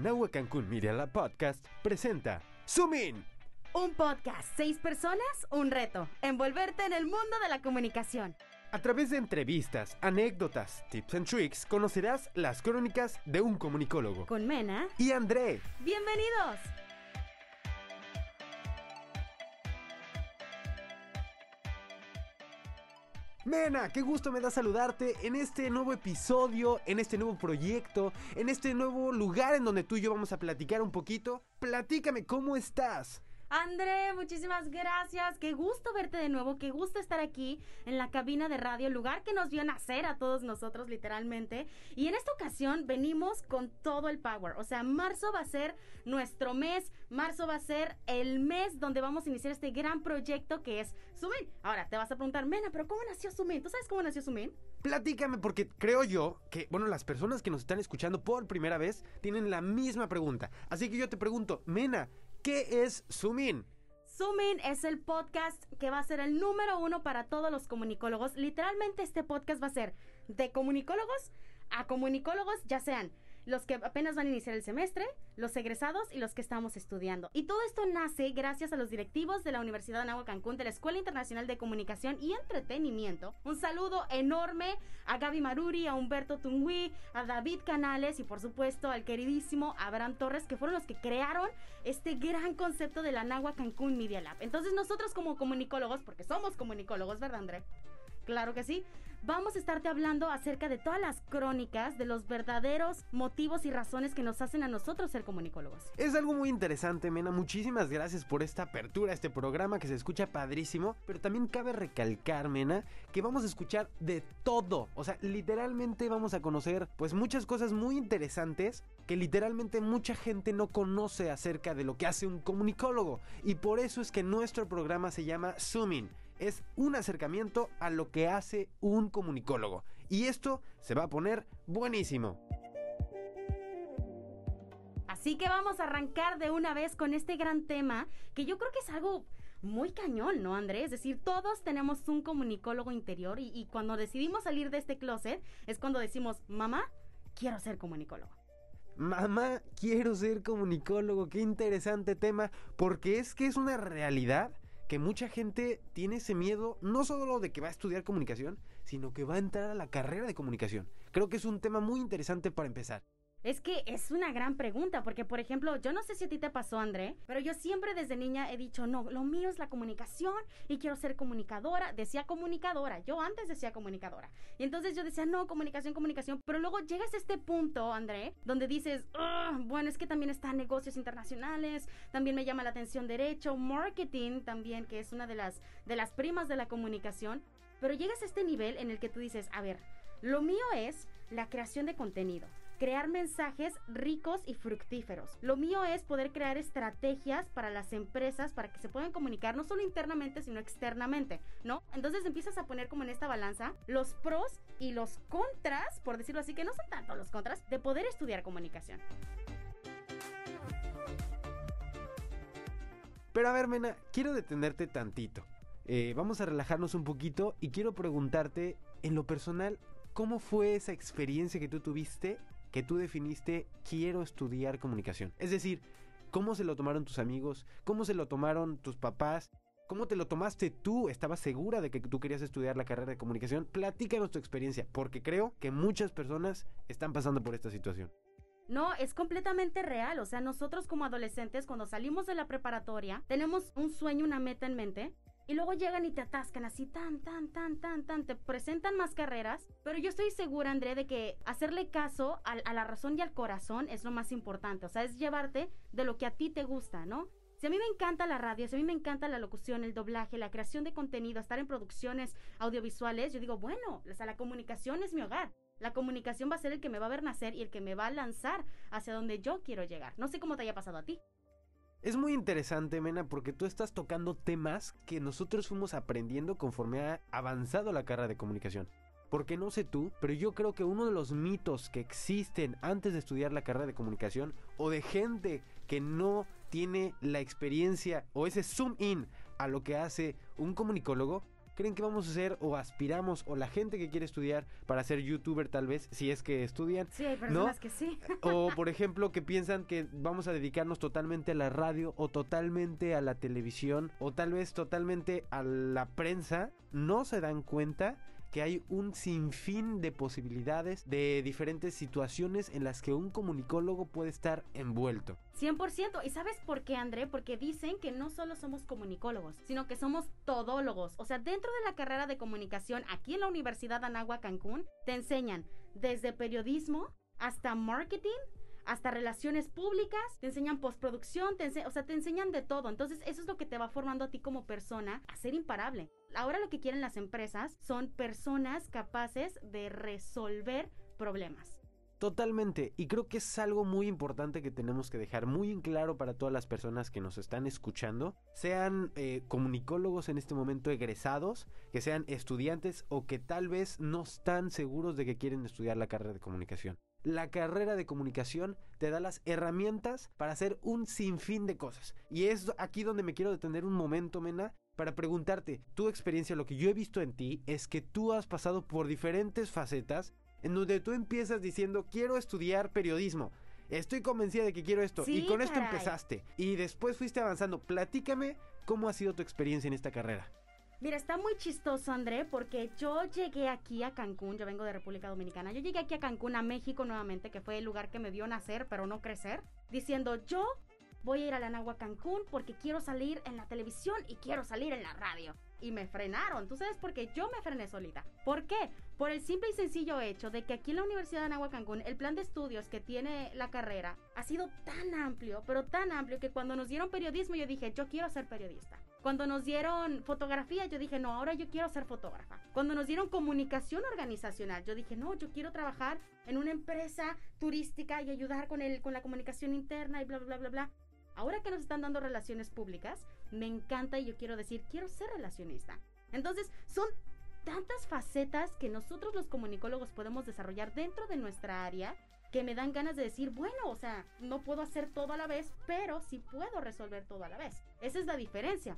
Nahua Cancún Media Lab Podcast presenta Zoom In. Un podcast, seis personas, un reto. Envolverte en el mundo de la comunicación. A través de entrevistas, anécdotas, tips and tricks, conocerás las crónicas de un comunicólogo. Con Mena. Y André. ¡Bienvenidos! Mena, qué gusto me da saludarte en este nuevo episodio, en este nuevo proyecto, en este nuevo lugar en donde tú y yo vamos a platicar un poquito. Platícame, ¿cómo estás? André, muchísimas gracias. Qué gusto verte de nuevo. Qué gusto estar aquí en la cabina de radio, lugar que nos vio nacer a todos nosotros, literalmente. Y en esta ocasión venimos con todo el power. O sea, marzo va a ser nuestro mes. Marzo va a ser el mes donde vamos a iniciar este gran proyecto que es Sumin. Ahora te vas a preguntar, Mena, ¿pero cómo nació Sumin? ¿Tú sabes cómo nació Sumin? Platícame, porque creo yo que, bueno, las personas que nos están escuchando por primera vez tienen la misma pregunta. Así que yo te pregunto, Mena, ¿Qué es Sumin? Sumin es el podcast que va a ser el número uno para todos los comunicólogos. Literalmente este podcast va a ser de comunicólogos a comunicólogos, ya sean los que apenas van a iniciar el semestre, los egresados y los que estamos estudiando. Y todo esto nace gracias a los directivos de la Universidad de Nahua Cancún, de la Escuela Internacional de Comunicación y Entretenimiento. Un saludo enorme a Gaby Maruri, a Humberto Tungui, a David Canales y por supuesto al queridísimo Abraham Torres, que fueron los que crearon este gran concepto de la Nahua Cancún Media Lab. Entonces nosotros como comunicólogos, porque somos comunicólogos, ¿verdad André? Claro que sí. Vamos a estarte hablando acerca de todas las crónicas, de los verdaderos motivos y razones que nos hacen a nosotros ser comunicólogos. Es algo muy interesante, Mena. Muchísimas gracias por esta apertura este programa que se escucha padrísimo. Pero también cabe recalcar, Mena, que vamos a escuchar de todo. O sea, literalmente vamos a conocer pues muchas cosas muy interesantes que literalmente mucha gente no conoce acerca de lo que hace un comunicólogo. Y por eso es que nuestro programa se llama Zooming es un acercamiento a lo que hace un comunicólogo. Y esto se va a poner buenísimo. Así que vamos a arrancar de una vez con este gran tema que yo creo que es algo muy cañón, ¿no, Andrés? Es decir, todos tenemos un comunicólogo interior y, y cuando decidimos salir de este closet es cuando decimos, mamá, quiero ser comunicólogo. Mamá, quiero ser comunicólogo, qué interesante tema, porque es que es una realidad que mucha gente tiene ese miedo, no solo de que va a estudiar comunicación, sino que va a entrar a la carrera de comunicación. Creo que es un tema muy interesante para empezar. Es que es una gran pregunta, porque por ejemplo, yo no sé si a ti te pasó, André, pero yo siempre desde niña he dicho, no, lo mío es la comunicación y quiero ser comunicadora. Decía comunicadora, yo antes decía comunicadora. Y entonces yo decía, no, comunicación, comunicación. Pero luego llegas a este punto, André, donde dices, bueno, es que también están negocios internacionales, también me llama la atención derecho, marketing también, que es una de las, de las primas de la comunicación. Pero llegas a este nivel en el que tú dices, a ver, lo mío es la creación de contenido crear mensajes ricos y fructíferos. Lo mío es poder crear estrategias para las empresas para que se puedan comunicar no solo internamente, sino externamente, ¿no? Entonces empiezas a poner como en esta balanza los pros y los contras, por decirlo así, que no son tanto los contras, de poder estudiar comunicación. Pero a ver, Mena, quiero detenerte tantito. Eh, vamos a relajarnos un poquito y quiero preguntarte, en lo personal, ¿cómo fue esa experiencia que tú tuviste que tú definiste quiero estudiar comunicación. Es decir, ¿cómo se lo tomaron tus amigos? ¿Cómo se lo tomaron tus papás? ¿Cómo te lo tomaste tú? ¿Estabas segura de que tú querías estudiar la carrera de comunicación? Platícanos tu experiencia, porque creo que muchas personas están pasando por esta situación. No, es completamente real. O sea, nosotros como adolescentes, cuando salimos de la preparatoria, tenemos un sueño, una meta en mente, y luego llegan y te atascan así tan, tan, tan, tan, tan, te presentan más carreras, pero yo estoy segura, André, de que hacerle caso a, a la razón y al corazón es lo más importante, o sea, es llevarte de lo que a ti te gusta, ¿no? Si a mí me encanta la radio, si a mí me encanta la locución, el doblaje, la creación de contenido, estar en producciones audiovisuales, yo digo, bueno, o sea, la comunicación es mi hogar. La comunicación va a ser el que me va a ver nacer y el que me va a lanzar hacia donde yo quiero llegar. No sé cómo te haya pasado a ti. Es muy interesante, Mena, porque tú estás tocando temas que nosotros fuimos aprendiendo conforme ha avanzado la carrera de comunicación. Porque no sé tú, pero yo creo que uno de los mitos que existen antes de estudiar la carrera de comunicación o de gente que no tiene la experiencia o ese zoom in a lo que hace un comunicólogo creen que vamos a ser o aspiramos o la gente que quiere estudiar para ser youtuber tal vez, si es que estudian. Sí, hay personas que sí. o por ejemplo que piensan que vamos a dedicarnos totalmente a la radio o totalmente a la televisión o tal vez totalmente a la prensa, no se dan cuenta que hay un sinfín de posibilidades de diferentes situaciones en las que un comunicólogo puede estar envuelto. 100%. ¿Y sabes por qué, André? Porque dicen que no solo somos comunicólogos, sino que somos todólogos. O sea, dentro de la carrera de comunicación aquí en la Universidad Anagua Cancún, te enseñan desde periodismo hasta marketing, hasta relaciones públicas, te enseñan postproducción, te o sea, te enseñan de todo. Entonces, eso es lo que te va formando a ti como persona a ser imparable. Ahora lo que quieren las empresas son personas capaces de resolver problemas. Totalmente, y creo que es algo muy importante que tenemos que dejar muy en claro para todas las personas que nos están escuchando, sean eh, comunicólogos en este momento egresados, que sean estudiantes o que tal vez no están seguros de que quieren estudiar la carrera de comunicación. La carrera de comunicación te da las herramientas para hacer un sinfín de cosas. Y es aquí donde me quiero detener un momento, Mena, para preguntarte, tu experiencia, lo que yo he visto en ti es que tú has pasado por diferentes facetas en donde tú empiezas diciendo, quiero estudiar periodismo. Estoy convencida de que quiero esto. y con esto empezaste. Y después fuiste avanzando. Platícame cómo ha sido tu experiencia en esta carrera. Mira, está muy chistoso, André, porque yo llegué aquí a Cancún, yo vengo de República Dominicana, yo llegué aquí a Cancún, a México nuevamente, que fue el lugar que me vio nacer, pero no crecer, diciendo, yo voy a ir a la Nagua Cancún porque quiero salir en la televisión y quiero salir en la radio. Y me frenaron. ¿Tú sabes por qué? Yo me frené solita. ¿Por qué? Por el simple y sencillo hecho de que aquí en la Universidad de Nagua Cancún el plan de estudios que tiene la carrera ha sido tan amplio, pero tan amplio que cuando nos dieron periodismo yo dije, yo quiero ser periodista. Cuando nos dieron fotografía, yo dije, no, ahora yo quiero ser fotógrafa. Cuando nos dieron comunicación organizacional, yo dije, no, yo quiero trabajar en una empresa turística y ayudar con, el, con la comunicación interna y bla, bla, bla, bla. Ahora que nos están dando relaciones públicas, me encanta y yo quiero decir, quiero ser relacionista. Entonces, son tantas facetas que nosotros los comunicólogos podemos desarrollar dentro de nuestra área que me dan ganas de decir, bueno, o sea, no puedo hacer todo a la vez, pero sí puedo resolver todo a la vez. Esa es la diferencia.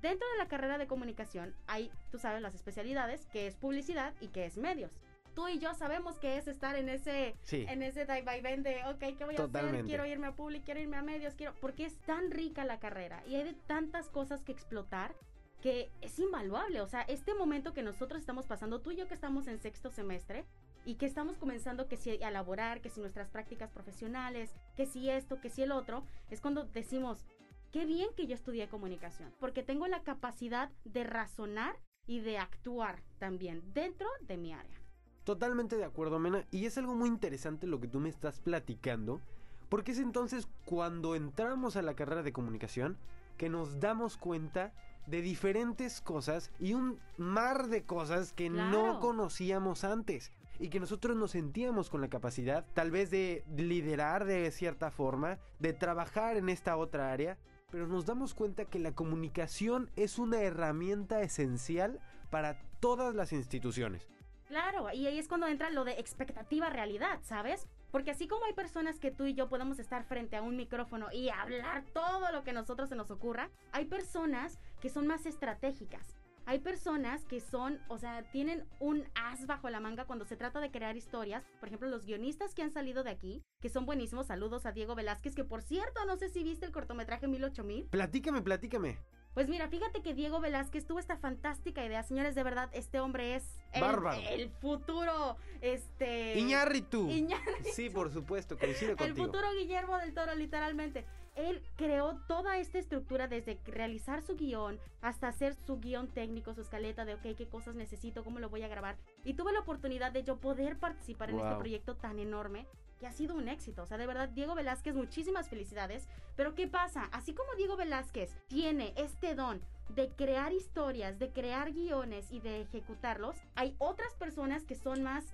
Dentro de la carrera de comunicación hay, tú sabes, las especialidades, que es publicidad y que es medios. Tú y yo sabemos que es estar en ese, en ese vaivén de, ok, ¿qué voy a hacer? Quiero irme a public, quiero irme a medios, quiero, porque es tan rica la carrera y hay de tantas cosas que explotar que es invaluable. O sea, este momento que nosotros estamos pasando, tú y yo que estamos en sexto semestre, y que estamos comenzando que si a elaborar, que si nuestras prácticas profesionales, que si esto, que si el otro, es cuando decimos, qué bien que yo estudié comunicación, porque tengo la capacidad de razonar y de actuar también dentro de mi área. Totalmente de acuerdo, Mena, y es algo muy interesante lo que tú me estás platicando, porque es entonces cuando entramos a la carrera de comunicación que nos damos cuenta de diferentes cosas y un mar de cosas que no conocíamos antes y que nosotros nos sentíamos con la capacidad tal vez de liderar de cierta forma, de trabajar en esta otra área, pero nos damos cuenta que la comunicación es una herramienta esencial para todas las instituciones. Claro, y ahí es cuando entra lo de expectativa realidad, ¿sabes? Porque así como hay personas que tú y yo podemos estar frente a un micrófono y hablar todo lo que a nosotros se nos ocurra, hay personas que son más estratégicas, hay personas que son, o sea, tienen un as bajo la manga cuando se trata de crear historias. Por ejemplo, los guionistas que han salido de aquí, que son buenísimos. Saludos a Diego Velázquez, que por cierto, no sé si viste el cortometraje 108000. Platícame, platícame. Pues mira, fíjate que Diego Velázquez tuvo esta fantástica idea. Señores, de verdad, este hombre es el, el futuro, este... Iñárritu. Iñárritu. Sí, por supuesto, coincido contigo. El futuro Guillermo del Toro, literalmente él creó toda esta estructura desde realizar su guion hasta hacer su guion técnico, su escaleta de, ok, qué cosas necesito, cómo lo voy a grabar. Y tuve la oportunidad de yo poder participar en este proyecto tan enorme que ha sido un éxito. O sea, de verdad, Diego Velázquez, muchísimas felicidades. Pero ¿qué pasa? Así como Diego Velázquez tiene este don de crear historias, de crear guiones y de ejecutarlos, hay otras personas que son más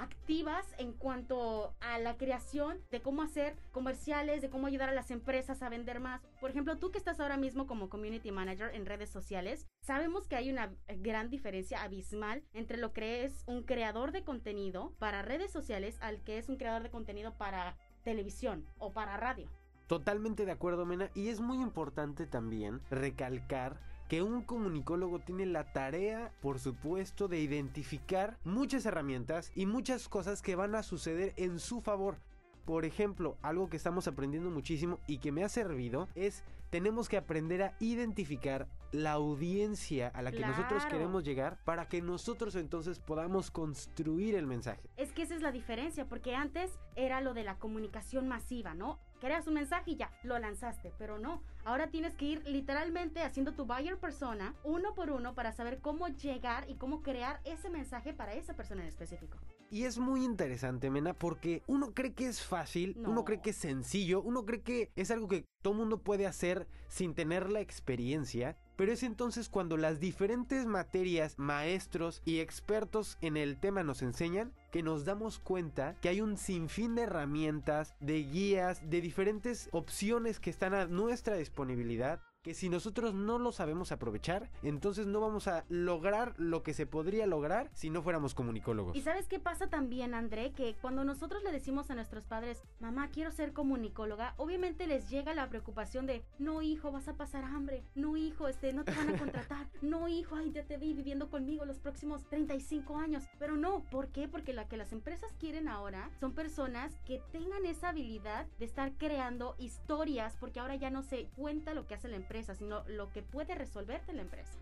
activas en cuanto a la creación de cómo hacer comerciales, de cómo ayudar a las empresas a vender más. Por ejemplo, tú que estás ahora mismo como community manager en redes sociales, sabemos que hay una gran diferencia abismal entre lo que es un creador de contenido para redes sociales al que es un creador de contenido para televisión o para radio. Totalmente de acuerdo, Mena. Y es muy importante también recalcar que un comunicólogo tiene la tarea, por supuesto, de identificar muchas herramientas y muchas cosas que van a suceder en su favor. Por ejemplo, algo que estamos aprendiendo muchísimo y que me ha servido es tenemos que aprender a identificar la audiencia a la que nosotros queremos llegar para que nosotros entonces podamos construir el mensaje. Es que esa es la diferencia, porque antes era lo de la comunicación masiva, ¿no? Creas un mensaje y ya, lo lanzaste, pero no. Ahora tienes que ir literalmente haciendo tu buyer persona uno por uno para saber cómo llegar y cómo crear ese mensaje para esa persona en específico. Y es muy interesante, Mena, porque uno cree que es fácil, No. uno cree que es sencillo, uno cree que es algo que todo mundo puede hacer sin tener la experiencia. Pero es entonces cuando las diferentes materias, maestros y expertos en el tema nos enseñan que nos damos cuenta que hay un sinfín de herramientas, de guías, de diferentes opciones que están a nuestra disponibilidad que si nosotros no lo sabemos aprovechar, entonces no vamos a lograr lo que se podría lograr si no fuéramos comunicólogos. ¿Y sabes qué pasa también, André? Que cuando nosotros le decimos a nuestros padres, mamá, quiero ser comunicóloga, obviamente les llega la preocupación de, no, hijo, vas a pasar hambre, no, hijo, este, no te van a contratar, no, hijo, ay, ya te vi viviendo conmigo los próximos 35 años. Pero no, ¿por qué? Porque lo que las empresas quieren ahora son personas que tengan esa habilidad de estar creando historias, porque ahora ya no se cuenta lo que hace la empresa, sino lo que puede resolverte la empresa.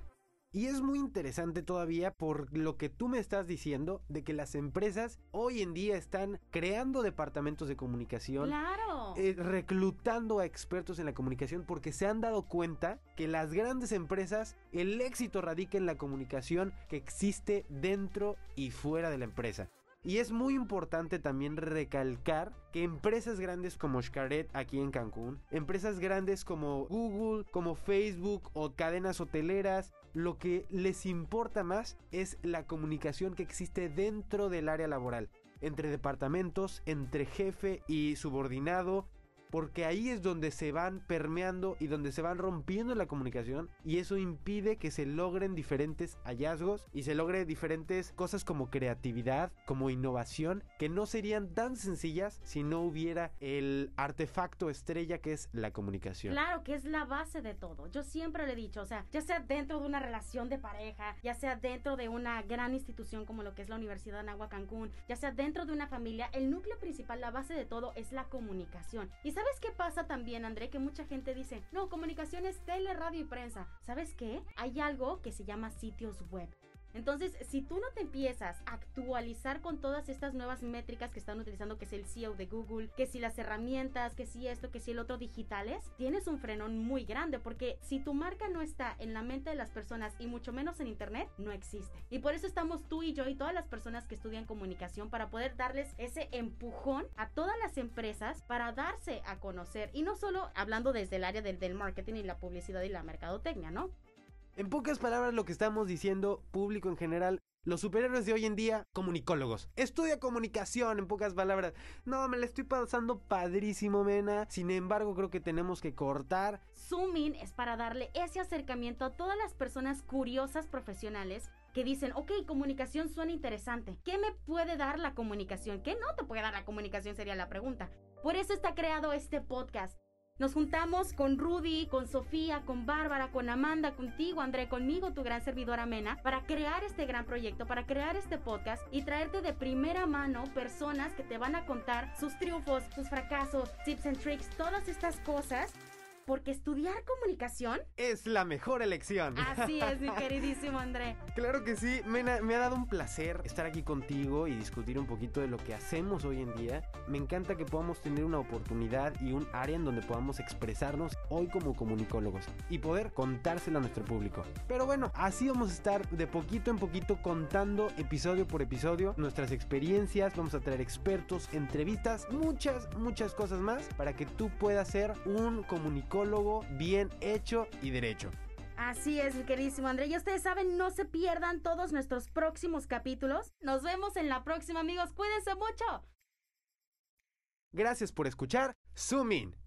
Y es muy interesante todavía por lo que tú me estás diciendo de que las empresas hoy en día están creando departamentos de comunicación. Claro. eh, reclutando a expertos en la comunicación porque se han dado cuenta que las grandes empresas, el éxito radica en la comunicación que existe dentro y fuera de la empresa. Y es muy importante también recalcar que empresas grandes como Xcaret aquí en Cancún, empresas grandes como Google, como Facebook o cadenas hoteleras, lo que les importa más es la comunicación que existe dentro del área laboral, entre departamentos, entre jefe y subordinado, porque ahí es donde se van permeando y donde se van rompiendo la comunicación y eso impide que se logren diferentes hallazgos y se logre diferentes cosas como creatividad, como innovación, que no serían tan sencillas si no hubiera el artefacto estrella que es la comunicación. Claro, que es la base de todo. Yo siempre le he dicho, o sea, ya sea dentro de una relación de pareja, ya sea dentro de una gran institución como lo que es la Universidad de Anagua Cancún, ya sea dentro de una familia, el núcleo principal, la base de todo es la comunicación. ¿Y sabes qué pasa también, André? Que mucha gente dice, no, comunicación es tele, radio y prensa. ¿Sabes qué? Hay algo que se llama sitios web. Entonces, si tú no te empiezas a actualizar con todas estas nuevas métricas que están utilizando, que es el SEO de Google, que si las herramientas, que si esto, que si el otro digitales, tienes un frenón muy grande porque si tu marca no está en la mente de las personas y mucho menos en internet, no existe. Y por eso estamos tú y yo y todas las personas que estudian comunicación para poder darles ese empujón a todas las empresas para darse a conocer. Y no solo hablando desde el área del, del marketing y la publicidad y la mercadotecnia, ¿no? En pocas palabras lo que estamos diciendo, público en general, los superhéroes de hoy en día, comunicólogos. Estudia comunicación, en pocas palabras. No, me la estoy pasando padrísimo, Mena. Sin embargo, creo que tenemos que cortar. Zooming es para darle ese acercamiento a todas las personas curiosas profesionales que dicen, ok, comunicación suena interesante. ¿Qué me puede dar la comunicación? ¿Qué no te puede dar la comunicación? Sería la pregunta. Por eso está creado este podcast. Nos juntamos con Rudy, con Sofía, con Bárbara, con Amanda, contigo, André, conmigo, tu gran servidora Mena, para crear este gran proyecto, para crear este podcast y traerte de primera mano personas que te van a contar sus triunfos, sus fracasos, tips and tricks, todas estas cosas. Porque estudiar comunicación, Es la mejor elección. así es, mi queridísimo André. Claro que sí, Mena, me ha dado un placer estar aquí contigo y discutir un poquito de lo que hacemos hoy en día. Me encanta que podamos tener una oportunidad y un área en donde podamos expresarnos hoy como comunicólogos y poder contárselo a nuestro público. Pero bueno, así vamos a estar de poquito en poquito contando episodio por episodio nuestras experiencias, vamos a traer expertos, entrevistas, muchas, muchas cosas más para que tú puedas ser un comunicólogo bien hecho y derecho. Así es, mi queridísimo André. Y ustedes saben, no se pierdan todos nuestros próximos capítulos. Nos vemos en la próxima, amigos. Cuídense mucho. Gracias por escuchar. Zoom In.